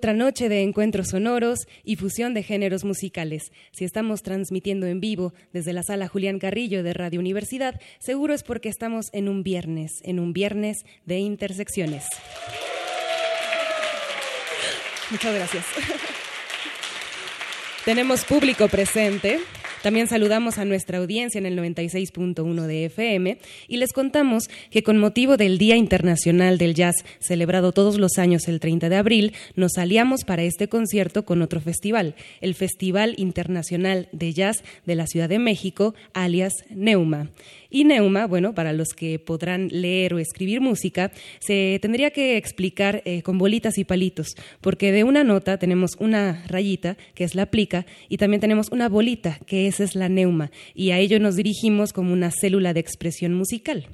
Otra noche de encuentros sonoros y fusión de géneros musicales. Si estamos transmitiendo en vivo desde la sala Julián Carrillo de Radio Universidad, seguro es porque estamos en un viernes, en un viernes de intersecciones. Muchas gracias. Tenemos público presente. También saludamos a nuestra audiencia en el 96.1 de FM y les contamos que con motivo del Día Internacional del Jazz, celebrado todos los años el 30 de abril, nos aliamos para este concierto con otro festival, el Festival Internacional de Jazz de la Ciudad de México, alias Neuma. Y Neuma, bueno, para los que podrán leer o escribir música, se tendría que explicar eh, con bolitas y palitos, porque de una nota tenemos una rayita, que es la plica, y también tenemos una bolita, que esa es la neuma, y a ello nos dirigimos como una célula de expresión musical.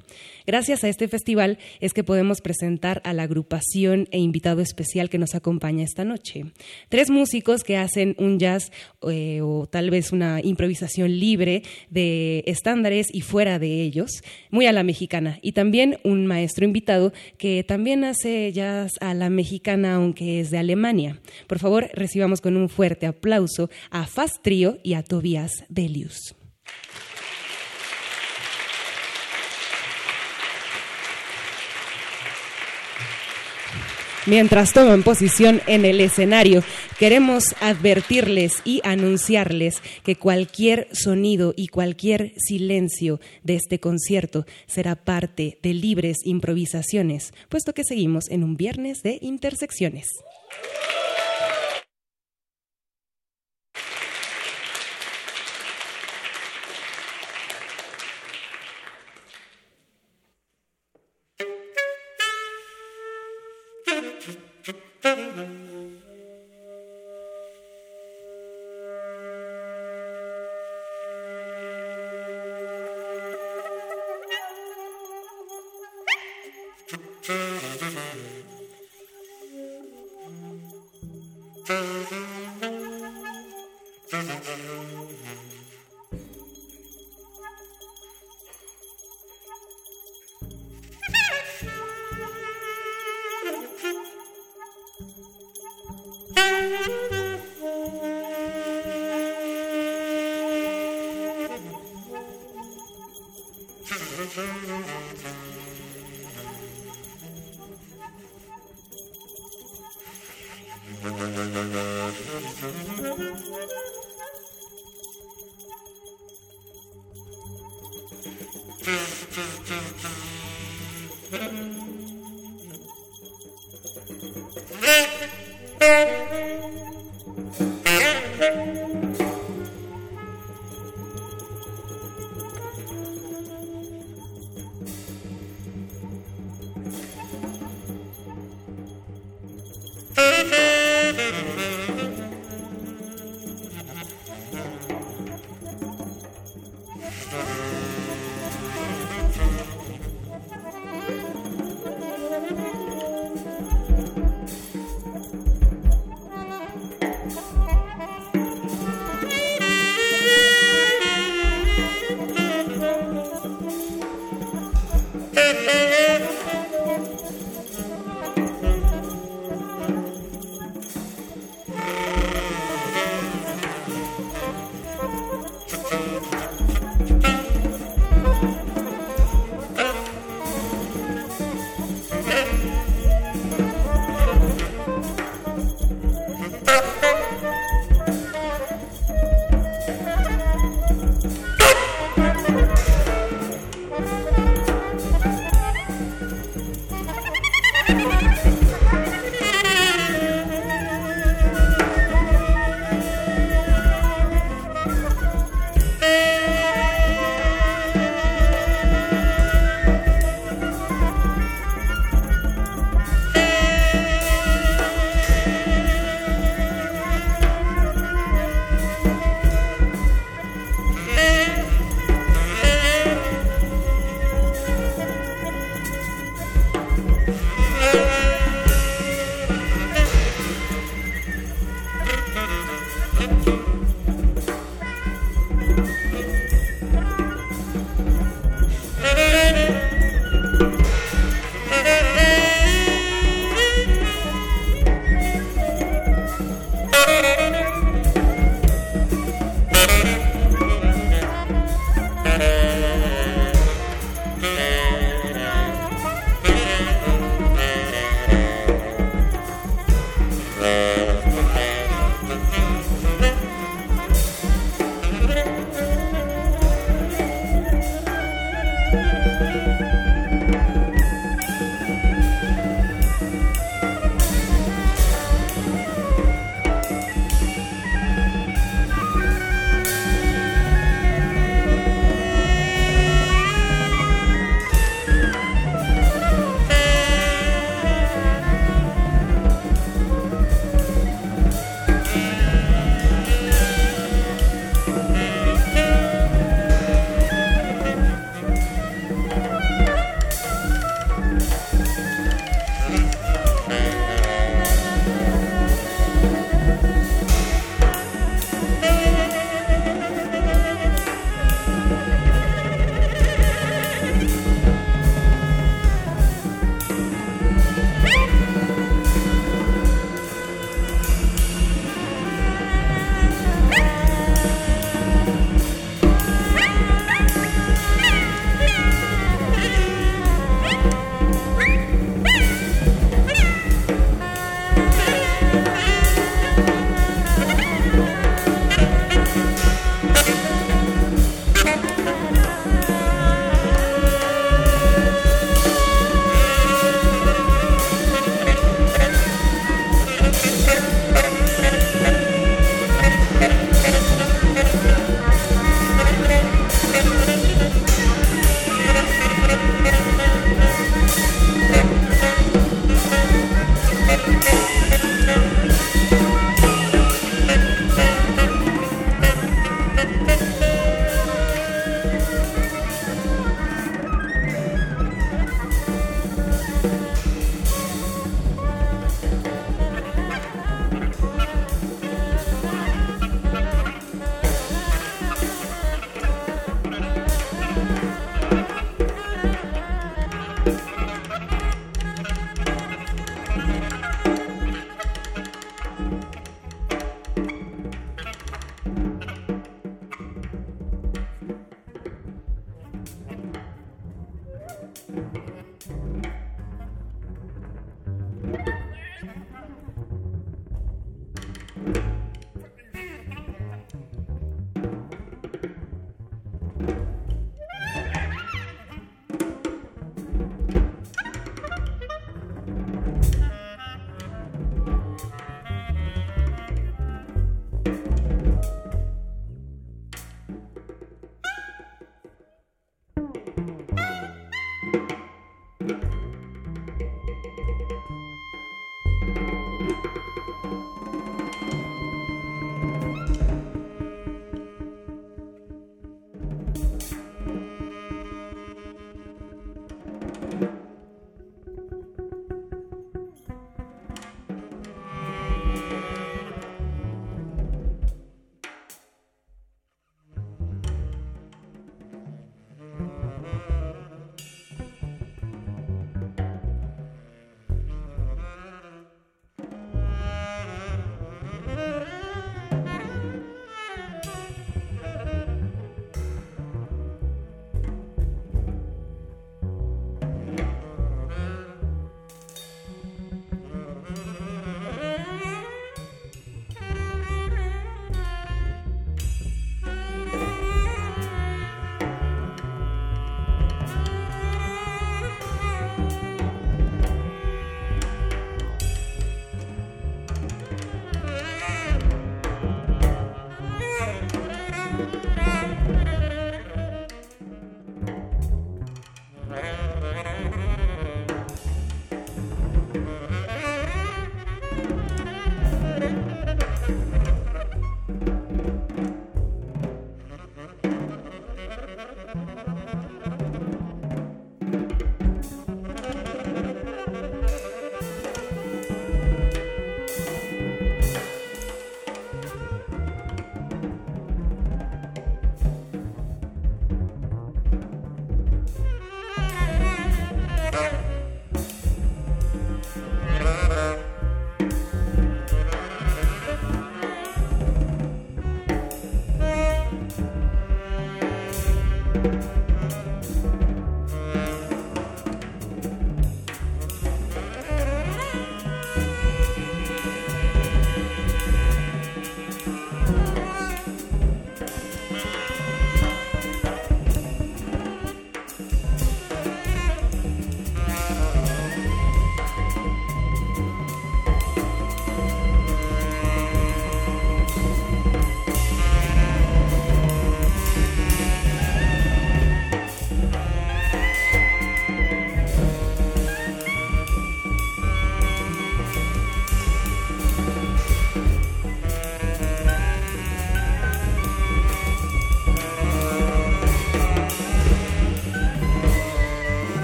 Gracias a este festival es que podemos presentar a la agrupación e invitado especial que nos acompaña esta noche. Tres músicos que hacen un jazz eh, o tal vez una improvisación libre de estándares y fuera de ellos, muy a la mexicana. Y también un maestro invitado que también hace jazz a la mexicana, aunque es de Alemania. Por favor, recibamos con un fuerte aplauso a Fast Trio y a Tobias Delius. Mientras toman posición en el escenario, queremos advertirles y anunciarles que cualquier sonido y cualquier silencio de este concierto será parte de libres improvisaciones, puesto que seguimos en un viernes de intersecciones.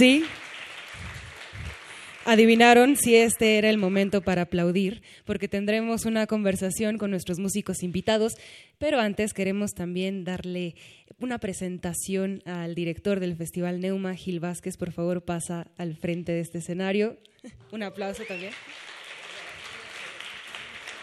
Sí. Adivinaron si este era el momento para aplaudir, porque tendremos una conversación con nuestros músicos invitados, pero antes queremos también darle una presentación al director del Festival Neuma, Gil Vázquez. Por favor, pasa al frente de este escenario. Un aplauso también.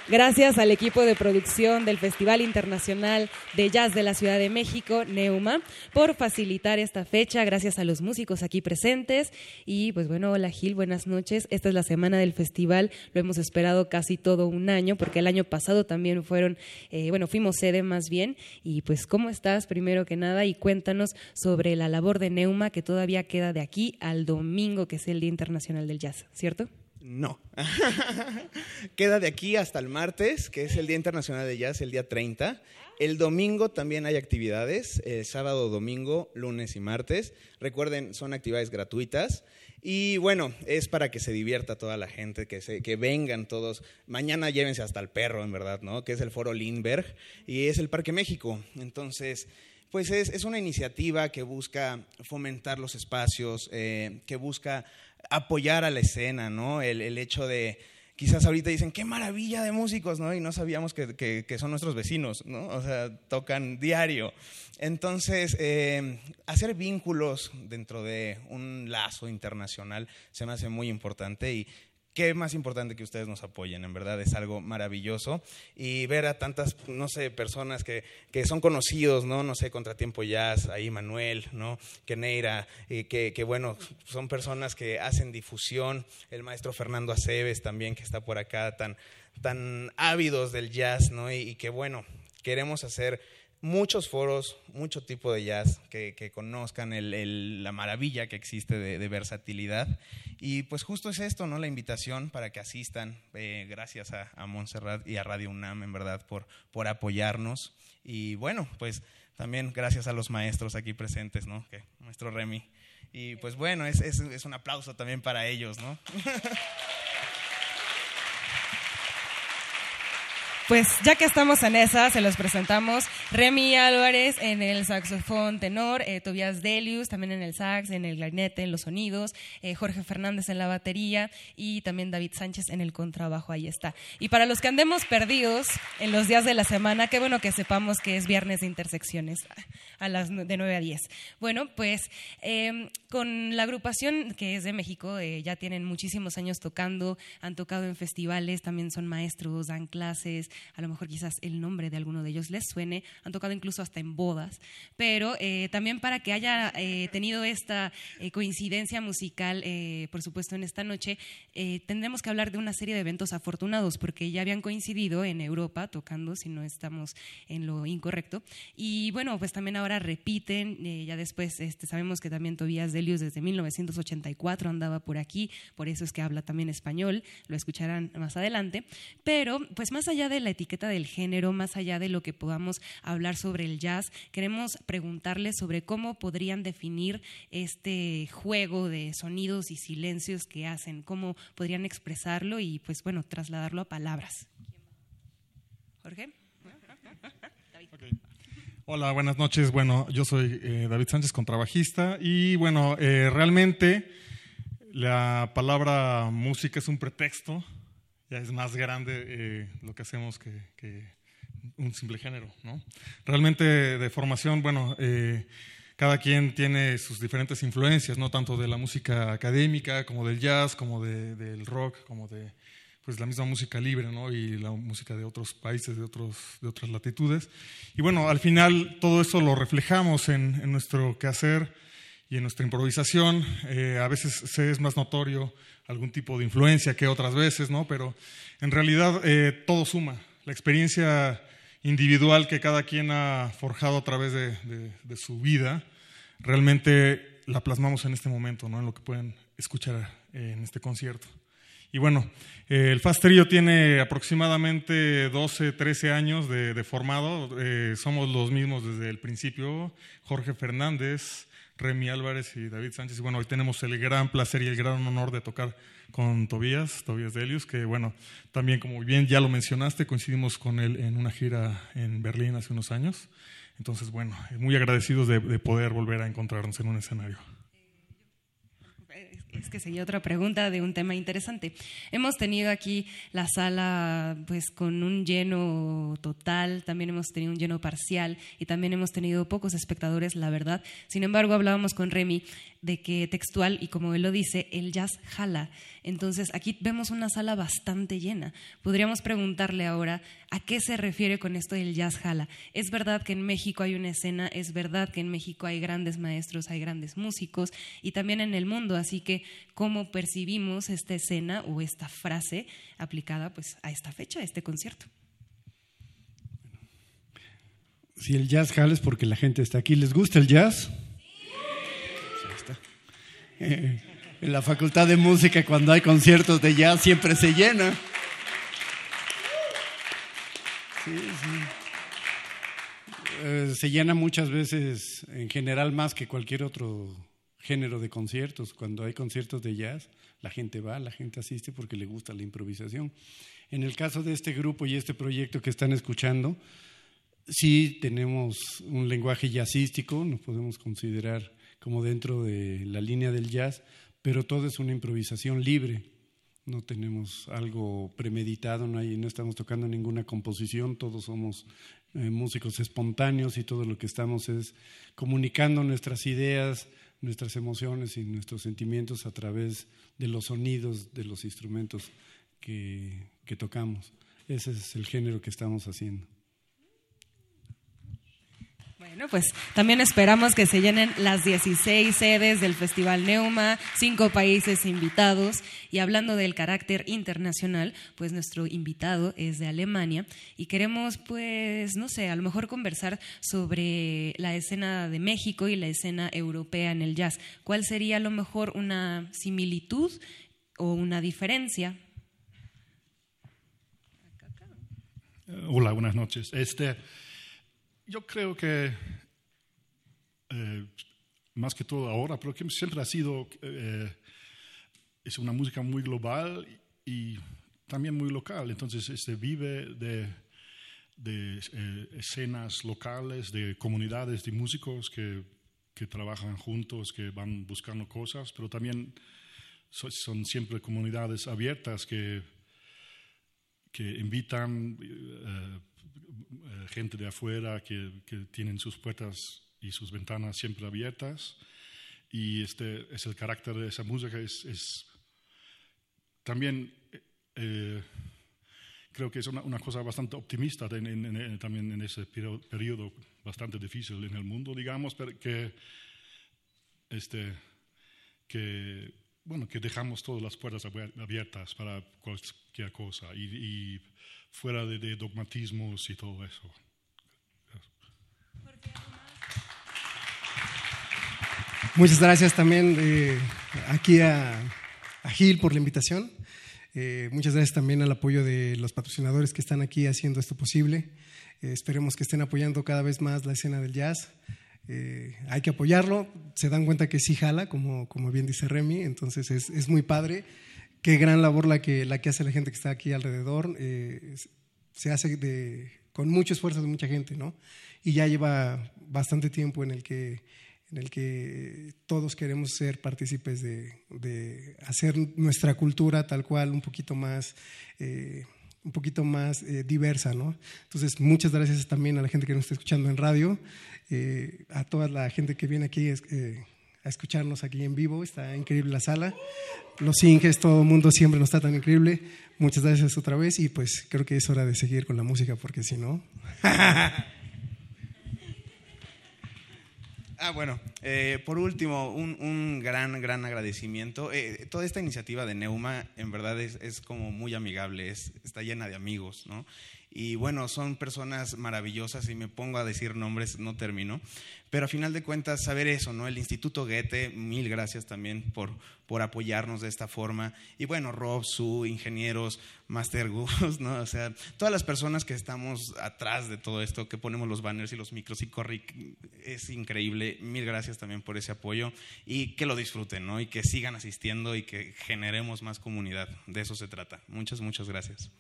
Gracias al equipo de producción del Festival Internacional de Jazz de la Ciudad de México, Neuma, por facilitar esta fecha. Gracias a los músicos aquí presentes. Y pues bueno, hola Gil, buenas noches. Esta es la semana del festival. Lo hemos esperado casi todo un año, porque el año pasado también fueron, eh, bueno, fuimos sede más bien. Y pues, ¿cómo estás primero que nada? Y cuéntanos sobre la labor de Neuma que todavía queda de aquí al domingo, que es el Día Internacional del Jazz, ¿cierto? No. Queda de aquí hasta el martes, que es el Día Internacional de Jazz, el día 30. El domingo también hay actividades, el sábado, domingo, lunes y martes. Recuerden, son actividades gratuitas. Y bueno, es para que se divierta toda la gente, que, se, que vengan todos. Mañana llévense hasta el perro, en verdad, ¿no? Que es el Foro Lindbergh y es el Parque México. Entonces, pues es, es una iniciativa que busca fomentar los espacios, eh, que busca apoyar a la escena, ¿no? El, el, hecho de, quizás ahorita dicen, qué maravilla de músicos, ¿no? Y no sabíamos que, que, son nuestros vecinos, ¿no? O sea, tocan diario. Entonces, eh, hacer vínculos dentro de un lazo internacional se me hace muy importante y qué más importante que ustedes nos apoyen, en verdad es algo maravilloso. Y ver a tantas, no sé, personas que, que son conocidos, ¿no? No sé, Contratiempo Jazz, ahí Manuel, ¿no? Keneira, y que, que, bueno, son personas que hacen difusión. El maestro Fernando Aceves también, que está por acá, tan, tan ávidos del jazz, ¿no? Y que bueno, queremos hacer muchos foros, mucho tipo de jazz, que, que conozcan el, el, la maravilla que existe de, de, versatilidad. Y pues justo es esto, ¿no? La invitación para que asistan. Eh, gracias a, a, Montserrat y a Radio UNAM, en verdad, por, por apoyarnos. Y bueno, pues también gracias a los maestros aquí presentes, ¿no? Que, nuestro Remy. Y pues bueno, es, es, es un aplauso también para ellos, ¿no? Pues ya que estamos en esa, se los presentamos. Remy Álvarez en el saxofón tenor, eh, Tobias Delius también en el sax, en el clarinete, en los sonidos, eh, Jorge Fernández en la batería y también David Sánchez en el contrabajo, ahí está. Y para los que andemos perdidos en los días de la semana, qué bueno que sepamos que es viernes de intersecciones a las de 9 a 10. Bueno, pues eh, con la agrupación que es de México, eh, ya tienen muchísimos años tocando, han tocado en festivales, también son maestros, dan clases, a lo mejor quizás el nombre de alguno de ellos les suene, han tocado incluso hasta en bodas, pero eh, también para que haya eh, tenido esta eh, coincidencia musical, eh, por supuesto, en esta noche, eh, tendremos que hablar de una serie de eventos afortunados, porque ya habían coincidido en Europa tocando, si no estamos en lo incorrecto, y bueno, pues también ahora repiten, eh, ya después este, sabemos que también Tobías Delius desde 1984 andaba por aquí, por eso es que habla también español, lo escucharán más adelante, pero pues más allá de la etiqueta del género, más allá de lo que podamos hablar sobre el jazz, queremos preguntarles sobre cómo podrían definir este juego de sonidos y silencios que hacen, cómo podrían expresarlo y pues bueno, trasladarlo a palabras. Jorge. Hola, buenas noches. Bueno, yo soy eh, David Sánchez, contrabajista, y bueno, eh, realmente la palabra música es un pretexto ya es más grande eh, lo que hacemos que, un simple género. ¿no? Realmente de formación, bueno, eh, cada quien tiene sus diferentes influencias, no tanto de la música académica como del jazz, como de, del rock, como de pues la misma música libre ¿no? y la música de otros países, de, otros, de otras latitudes. Y bueno, al final todo eso lo reflejamos en, en nuestro quehacer y en nuestra improvisación. Eh, a veces se es más notorio algún tipo de influencia que otras veces, ¿no? Pero en realidad eh, todo suma. La experiencia individual que cada quien ha forjado a través de, de, de, su vida, realmente la plasmamos en este momento, ¿no? En lo que pueden escuchar eh, en este concierto. Y bueno, eh, el Fast Trio tiene aproximadamente 12, 13 años de, de formado. Eh, somos los mismos desde el principio. Jorge Fernández, Remy Álvarez y David Sánchez. Y bueno, hoy tenemos el gran placer y el gran honor de tocar con Tobías, Tobías Delius, que bueno, también como bien ya lo mencionaste, coincidimos con él en una gira en Berlín hace unos años. Entonces, bueno, muy agradecidos de, de poder volver a encontrarnos en un escenario es que sería otra pregunta de un tema interesante. Hemos tenido aquí la sala pues con un lleno total, también hemos tenido un lleno parcial y también hemos tenido pocos espectadores, la verdad. Sin embargo, hablábamos con Remy de que textual, y como él lo dice, el jazz jala. Entonces, aquí vemos una sala bastante llena. Podríamos preguntarle ahora a qué se refiere con esto del jazz jala. Es verdad que en México hay una escena, es verdad que en México hay grandes maestros, hay grandes músicos, y también en el mundo. Así que, ¿cómo percibimos esta escena o esta frase aplicada pues, a esta fecha, a este concierto? Si el jazz jala es porque la gente está aquí. ¿Les gusta el jazz? en la Facultad de Música, cuando hay conciertos de jazz, siempre se llena. Eh, se llena muchas veces, en general, más que cualquier otro género de conciertos. Cuando hay conciertos de jazz, la gente va, la gente asiste porque le gusta la improvisación. En el caso de este grupo y este proyecto que están escuchando, sí tenemos un lenguaje jazzístico, nos podemos considerar como dentro de la línea del jazz, pero todo es una improvisación libre. No tenemos algo premeditado, no, hay, no estamos tocando ninguna composición, todos somos eh, músicos espontáneos y todo lo que estamos es comunicando nuestras ideas, nuestras emociones y nuestros sentimientos a través de los sonidos de los instrumentos que, que tocamos. Ese es el género que estamos haciendo. Bueno, pues también esperamos que se llenen las 16 sedes del Festival Neuma, cinco países invitados. Y hablando del carácter internacional, pues nuestro invitado es de Alemania y queremos, pues, no sé, a lo mejor conversar sobre la escena de México y la escena europea en el jazz. ¿Cuál sería a lo mejor una similitud o una diferencia? Hola, buenas noches. Este, yo creo que eh, más que todo ahora, pero siempre ha sido, eh, es una música muy global y también muy local. Entonces, este vive de, de eh, escenas locales, de comunidades de músicos que, que, trabajan juntos, que van buscando cosas, pero también son siempre comunidades abiertas que, que invitan gente de afuera que, tienen sus puertas y sus ventanas siempre abiertas. Y este es el carácter de esa música. Es, también eh, creo que es una, cosa bastante optimista también en ese periodo bastante difícil en el mundo, digamos, pero que, este, que, bueno, que dejamos todas las puertas abiertas para cualquier cosa. Y, y fuera de, de dogmatismos y todo eso. Muchas gracias también eh, aquí a, a, Gil por la invitación. Eh, muchas gracias también al apoyo de los patrocinadores que están aquí haciendo esto posible. Eh, esperemos que estén apoyando cada vez más la escena del jazz. Eh, hay que apoyarlo. Se dan cuenta que sí jala, como, como bien dice Remy, entonces es, es muy padre qué gran labor la que, la que hace la gente que está aquí alrededor. Eh, se hace de, con mucho esfuerzo de mucha gente, ¿no? Y ya lleva bastante tiempo en el que, en el que todos queremos ser partícipes de, de hacer nuestra cultura tal cual un poquito más... Eh, un poquito más eh, diversa, ¿no? Entonces, muchas gracias también a la gente que nos está escuchando en radio, eh, a toda la gente que viene aquí eh, a escucharnos aquí en vivo, está increíble la sala, los Inges, todo el mundo siempre nos está tan increíble. Muchas gracias otra vez y pues creo que es hora de seguir con la música porque si no... Ah, bueno, eh, por último, un, un, gran, gran agradecimiento. Eh, toda esta iniciativa de Neuma en verdad es, es como muy amigable, es, está llena de amigos, ¿no? Y bueno, son personas maravillosas y me pongo a decir nombres, no termino. Pero a final de cuentas, saber eso, ¿no? El Instituto Goethe, mil gracias también por, por apoyarnos de esta forma. Y bueno, Rob, Su, ingenieros, Master Gus, ¿no? O sea, todas las personas que estamos atrás de todo esto, que ponemos los banners y los micros y Corric, es increíble. Mil gracias también por ese apoyo y que lo disfruten, ¿no? Y que sigan asistiendo y que generemos más comunidad. De eso se trata. Muchas, muchas gracias.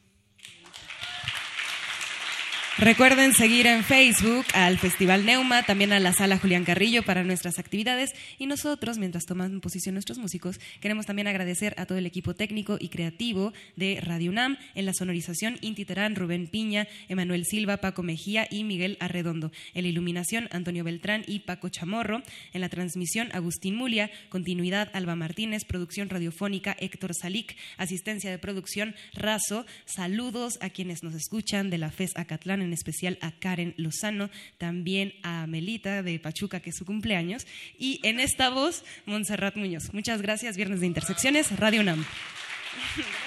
Recuerden seguir en Facebook al Festival Neuma, también a la Sala Julián Carrillo para nuestras actividades y nosotros, mientras toman posición nuestros músicos, queremos también agradecer a todo el equipo técnico y creativo de Radio UNAM en la sonorización Inti Rubén Piña, Emanuel Silva, Paco Mejía y Miguel Arredondo. En la iluminación Antonio Beltrán y Paco Chamorro. En la transmisión Agustín Mulia, continuidad Alba Martínez, producción radiofónica Héctor Salic, asistencia de producción Razo. Saludos a quienes nos escuchan de la FES Acatlán especial a Karen Lozano, también a Melita de Pachuca, que es su cumpleaños, y en esta voz, Montserrat Muñoz. Muchas gracias, Viernes de Intersecciones, Radio UNAM.